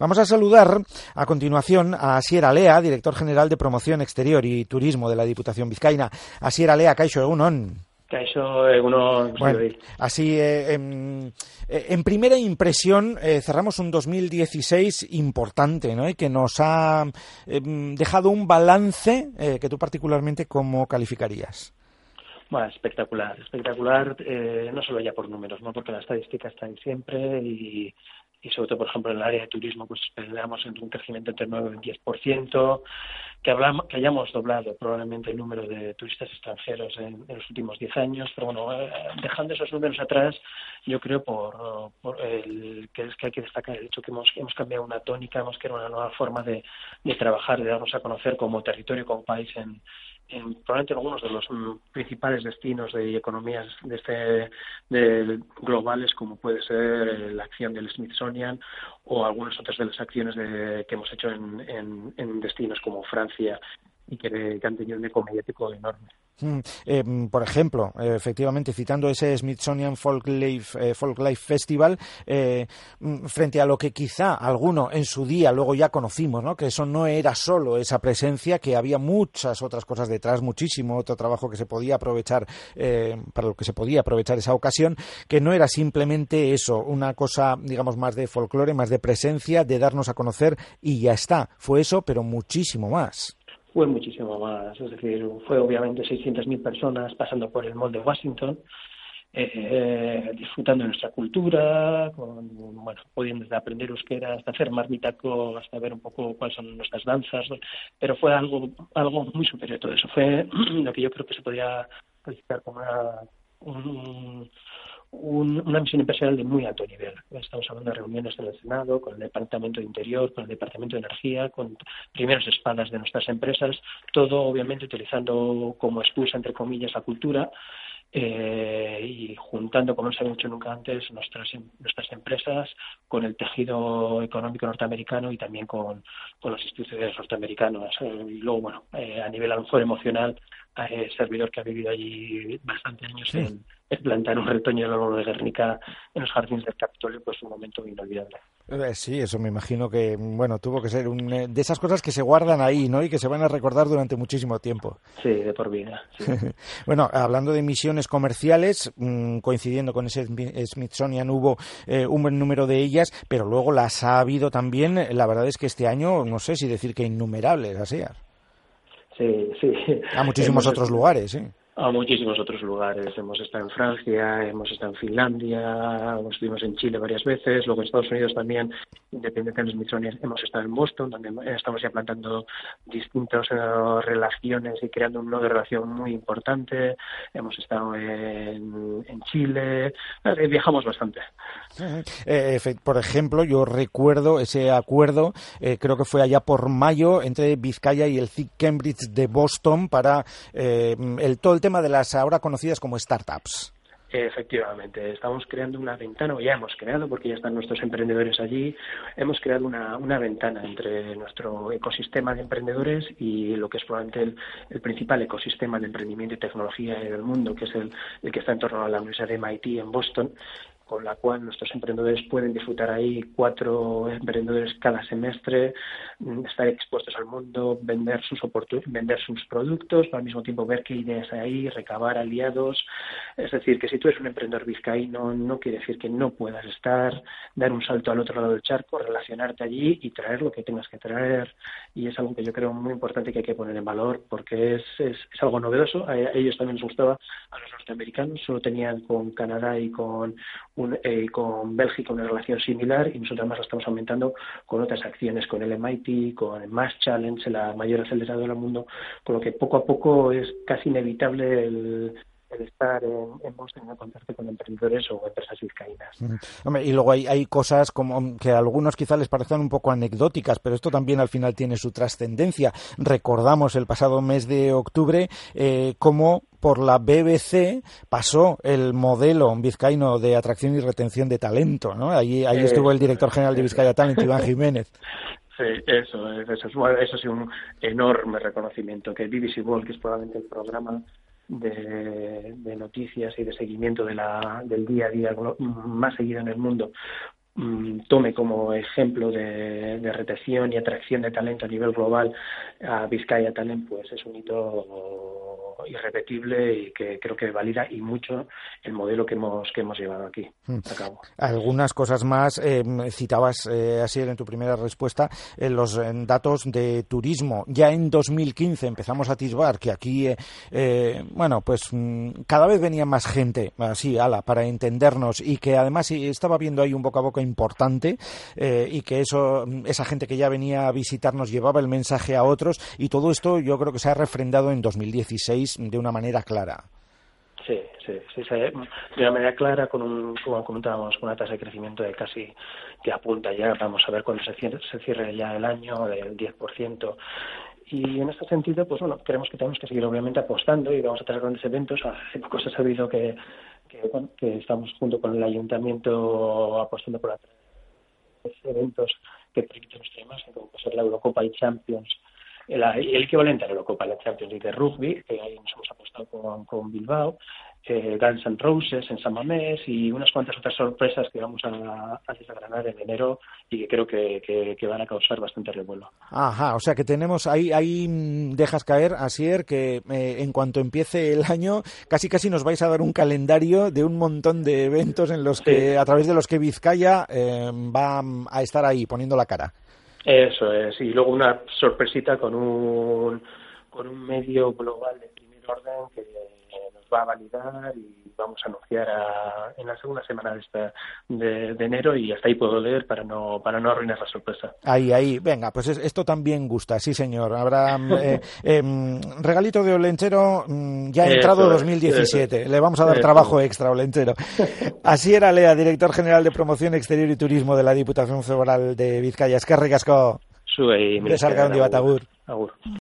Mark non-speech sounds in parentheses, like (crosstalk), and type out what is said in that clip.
Vamos a saludar a continuación a Sierra Lea, director general de Promoción Exterior y Turismo de la Diputación Vizcaína. A Sierra Lea, Caixo Egunon. Caixo Egunon. Bueno, así, eh, en, eh, en, primera impresión, eh, cerramos un 2016 importante, ¿no? Y que nos ha em, dejado un balance que tú particularmente, ¿cómo calificarías? Bueno, espectacular, espectacular, no solo ya por números, ¿no? porque las estadísticas están siempre y, y sobre todo, por ejemplo, en el área de turismo, pues esperamos un crecimiento entre 9 y 10%, que, hablamos, que hayamos doblado probablemente el número de turistas extranjeros en, los últimos 10 años, pero bueno, eh, dejando esos números atrás, yo creo por, el, que es que hay que destacar el hecho que hemos, hemos cambiado una tónica, hemos creado una nueva forma de, de trabajar, de darnos a conocer como territorio, como país en, en probablemente algunos de los principales destinos de economías de este de globales como puede ser eh, la acción del Smithsonian o algunas otras de las acciones de, que hemos hecho en destinos como Francia y que, que han tenido un eco mediático enorme. Mm, eh, por ejemplo, eh, efectivamente, citando ese Smithsonian Folk Life, eh, Festival, mm, frente a lo que quizá alguno en su día luego ya conocimos, ¿no? que eso no era solo esa presencia, que había muchas otras cosas detrás, muchísimo otro trabajo que se podía aprovechar, para lo que se podía aprovechar esa ocasión, que no era simplemente eso, una cosa, digamos, más de folclore, más de presencia, de darnos a conocer y ya está. Fue eso, pero muchísimo más fue muchísimo más. Es decir, fue obviamente 600.000 personas pasando por el mall de Washington, eh, disfrutando de nuestra cultura, con, bueno, pudiendo desde aprender euskera hasta hacer marmitaco, hasta ver un poco cuáles son nuestras danzas, pero fue algo, algo muy superior a todo eso. Fue (clears throat) lo que yo creo que se podría calificar como una, un, una misión empresarial de muy alto nivel. Estamos hablando de reuniones en el Senado, con el Departamento de Interior, con el Departamento de Energía, con primeras espadas de nuestras empresas, todo obviamente utilizando como excusa, entre comillas, la cultura eh, y juntando, como no se ha hecho nunca antes, nuestras, nuestras empresas con el tejido económico norteamericano y también con, con las instituciones norteamericanas. y luego, bueno, eh, a nivel a lo mejor emocional, eh, servidor que ha vivido allí bastante años en plantar un retoño del oro de Guernica en los jardines del Capitolio, pues un momento inolvidable. Eh, sí, eso me imagino que, bueno, tuvo que ser un, eh, de esas cosas que se guardan ahí, ¿no? Y que se van a recordar durante muchísimo tiempo. Sí, de por vida. (laughs) bueno, hablando de misiones comerciales, mm, coincidiendo con ese Smithsonian, hubo eh, un buen número de ellas, pero luego las ha habido también, la verdad es que este año, no sé si decir que innumerables, así. Sí, sí. A muchísimos otros lugares, sí a muchísimos otros lugares. Hemos estado en Francia, hemos estado en Finlandia, estuvimos en Chile varias veces, luego en Estados Unidos también, independiente de los Smithsonian, hemos estado en Boston, donde estamos ya plantando distintas eh, relaciones y creando un nodo de relación muy importante. Hemos estado en, en Chile, eh, viajamos bastante. Eh, por ejemplo, yo recuerdo ese acuerdo, creo que fue allá por mayo, entre Vizcaya y el CIC Cambridge de Boston para el todo el tema de las ahora conocidas como startups. Efectivamente, estamos creando una ventana, o ya hemos creado, porque ya están nuestros emprendedores allí, hemos creado una, una ventana entre nuestro ecosistema de emprendedores y lo que es probablemente el, principal ecosistema de emprendimiento y tecnología en el mundo, que es el, el que está en torno a la Universidad de MIT en Boston, con la cual nuestros emprendedores pueden disfrutar ahí cuatro emprendedores cada semestre, mm, estar expuestos al mundo, vender sus vender sus productos, al mismo tiempo ver qué ideas hay ahí, recabar aliados. Es decir, que si tú eres un emprendedor vizcaíno, no quiere decir que no puedas estar, dar un salto al otro lado del charco, relacionarte allí y traer lo que tengas que traer. Y es algo que yo creo muy importante que hay que poner en valor porque es, es, algo novedoso. A ellos también les gustaba, a los norteamericanos, solo tenían con Canadá y con eh, con Bélgica una relación similar y nosotros además la estamos aumentando con otras acciones, con el MIT, con el Mass Challenge, la mayor aceleradora del mundo, con lo que poco a poco es casi inevitable el, estar en, en Boston en contacto con emprendedores o empresas vizcaínas. y luego hay, hay cosas como que a algunos quizás les parecen un poco anecdóticas, pero esto también al final tiene su trascendencia. Recordamos el pasado mes de octubre eh, cómo por la BBC pasó el modelo vizcaíno de atracción y retención de talento, ¿no? Ahí, ahí estuvo el director general de Vizcaya Talent, (laughs) Iván Jiménez. Sí, eso, eso, eso, eso sido un enorme reconocimiento que BBC World, que es probablemente el programa de, de, noticias y de seguimiento de la, del día a día más seguido en el mundo, mm, tome como ejemplo de, de, retención y atracción de talento a nivel global a Vizcaya Talent, pues es un hito irrepetible y que creo que valida y mucho el modelo que hemos que hemos llevado aquí hmm. a cabo. Algunas cosas más eh, citabas eh, así en tu primera respuesta en los datos de turismo. Ya en 2015 empezamos a atisbar que aquí eh, bueno pues mm, cada vez venía más gente así ala para entendernos y que además estaba viendo ahí un boca a boca importante y que eso esa gente que ya venía a visitarnos llevaba el mensaje a otros y todo esto yo creo que se ha refrendado en 2016 de una manera clara. Sí, sí, sí, de una manera clara, con un, como comentábamos, con una tasa de crecimiento de casi que apunta ya, vamos a ver cuándo se cierre, se cierre ya el año, del 10%. Y en este sentido, pues bueno, creemos que tenemos que seguir obviamente apostando y vamos a tener grandes eventos. Hace poco se ha sabido que, que, que estamos junto con el ayuntamiento apostando por eventos que permiten nuestra imagen, como puede ser la Eurocopa y Champions el, el equivalente a la Eurocopa, la Champions League de rugby, que ahí nos hemos apostado con, con Bilbao, eh, Guns N' Roses en San Mamés y unas cuantas otras sorpresas que vamos a, a desgranar en enero y que creo que, que, van a causar bastante revuelo. Ajá, o sea que tenemos ahí, ahí dejas caer, Asier, que eh, en cuanto empiece el año, casi casi nos vais a dar un calendario de un montón de eventos en los que, a través de los que Vizcaya eh, va a estar ahí poniendo la cara. Eso es, y luego una sorpresita con un, con un medio global de primer orden que va a validar y vamos a anunciar en la segunda semana de, esta, de, enero y hasta ahí puedo leer para no para no arruinar la sorpresa. Ahí, ahí, venga, pues esto también gusta, sí señor. Habrá (laughs) eh, em, regalito de Olenchero mm, ya ha entrado 2017. Le vamos a dar trabajo extra, Olenchero. Así era Lea, director general de Promoción Exterior y Turismo de la Diputación Federal de Vizcaya. Es que ricasco. Sube y... Agur.